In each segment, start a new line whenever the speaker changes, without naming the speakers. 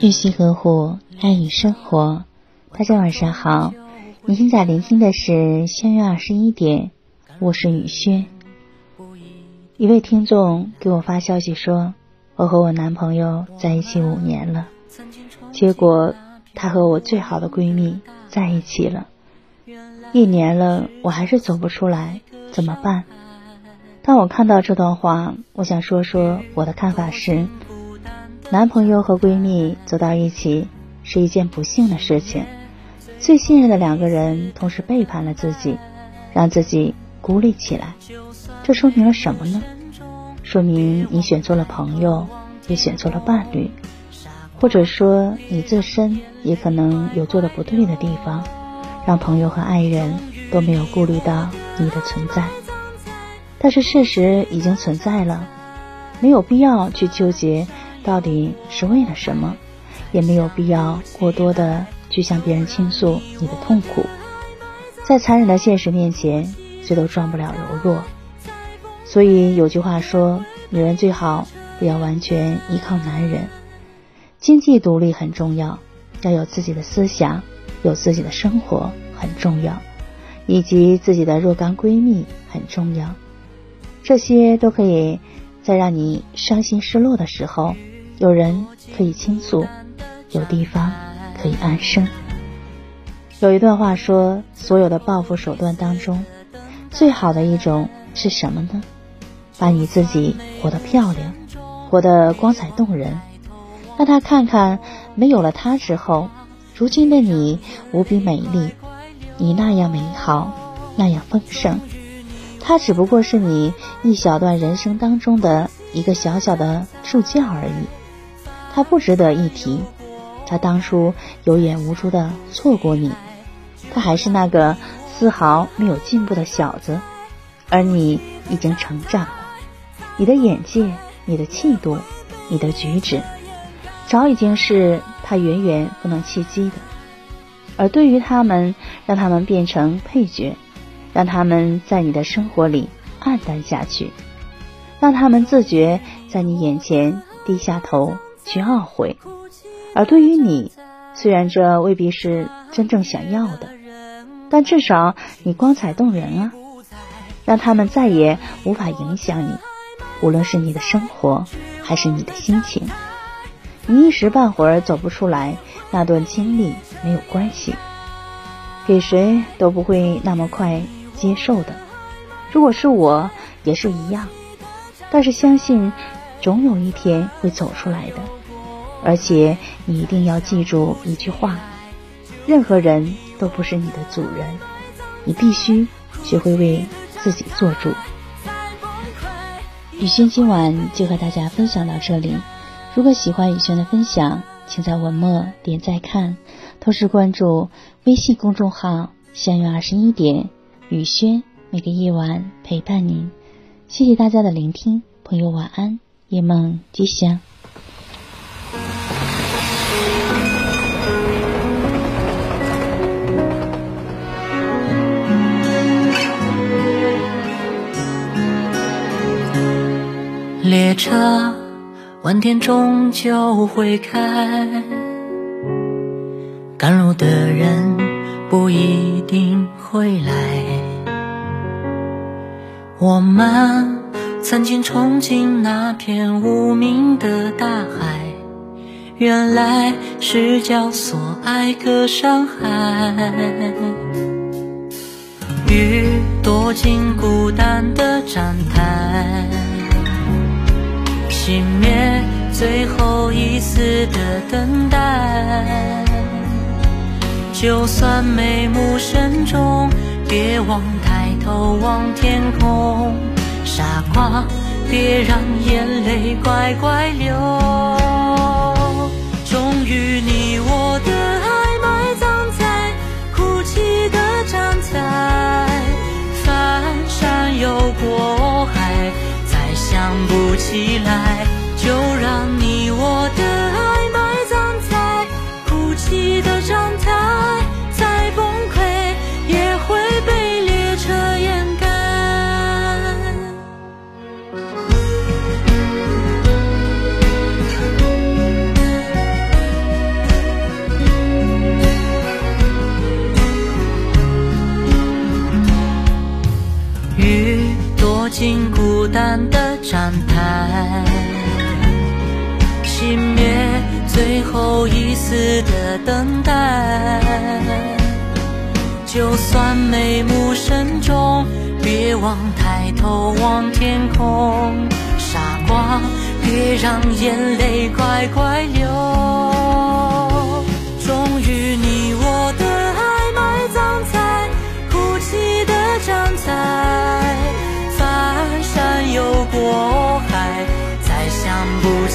玉溪呵护，爱与生活。大家晚上好，你现在聆听的是相约二十一点，我是雨轩。一位听众给我发消息说，我和我男朋友在一起五年了，结果他和我最好的闺蜜在一起了，一年了，我还是走不出来，怎么办？当我看到这段话，我想说说我的看法是：男朋友和闺蜜走到一起是一件不幸的事情。最信任的两个人同时背叛了自己，让自己孤立起来，这说明了什么呢？说明你选错了朋友，也选错了伴侣，或者说你自身也可能有做的不对的地方，让朋友和爱人都没有顾虑到你的存在。但是事实已经存在了，没有必要去纠结到底是为了什么，也没有必要过多的去向别人倾诉你的痛苦。在残忍的现实面前，谁都装不了柔弱。所以有句话说，女人最好不要完全依靠男人，经济独立很重要，要有自己的思想，有自己的生活很重要，以及自己的若干闺蜜很重要。这些都可以在让你伤心失落的时候，有人可以倾诉，有地方可以安身。有一段话说，所有的报复手段当中，最好的一种是什么呢？把你自己活得漂亮，活得光彩动人，让他看看，没有了他之后，如今的你无比美丽，你那样美好，那样丰盛。他只不过是你一小段人生当中的一个小小的助教而已，他不值得一提。他当初有眼无珠的错过你，他还是那个丝毫没有进步的小子，而你已经成长了。你的眼界、你的气度、你的举止，早已经是他远远不能企及的。而对于他们，让他们变成配角。让他们在你的生活里黯淡下去，让他们自觉在你眼前低下头去懊悔。而对于你，虽然这未必是真正想要的，但至少你光彩动人啊！让他们再也无法影响你，无论是你的生活还是你的心情。你一时半会儿走不出来，那段经历没有关系，给谁都不会那么快。接受的，如果是我，也是一样。但是相信，总有一天会走出来的。而且你一定要记住一句话：任何人都不是你的主人，你必须学会为自己做主。雨轩今晚就和大家分享到这里。如果喜欢雨轩的分享，请在文末点赞看，同时关注微信公众号“相约二十一点”。雨轩每个夜晚陪伴您，谢谢大家的聆听，朋友晚安，夜梦吉祥。
列车晚点终究会开，赶路的人。不一定会来。我们曾经憧憬那片无名的大海，原来是叫所爱隔山海。雨躲进孤单的站台，熄灭最后一丝的等待。就算眉目深重，别忘头望天空。傻瓜，别让眼泪乖乖流。终于，你我的爱埋葬在哭泣的站台。翻山又过海，再想不起来，就让你我的单的站台，熄灭最后一丝的等待。就算眉目深重，别忘抬头望天空。傻瓜，别让眼泪乖乖流。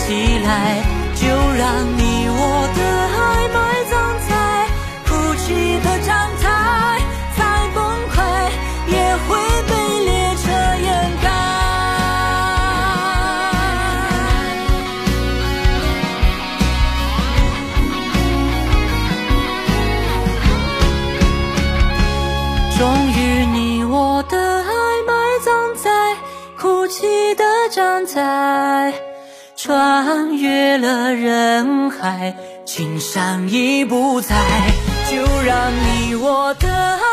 起来，就让你我的爱埋葬在哭泣的站台，再崩溃也会被列车掩盖。终于，你我的爱埋葬在哭泣的站台，穿越了人海，青山已不在，就让你我的爱。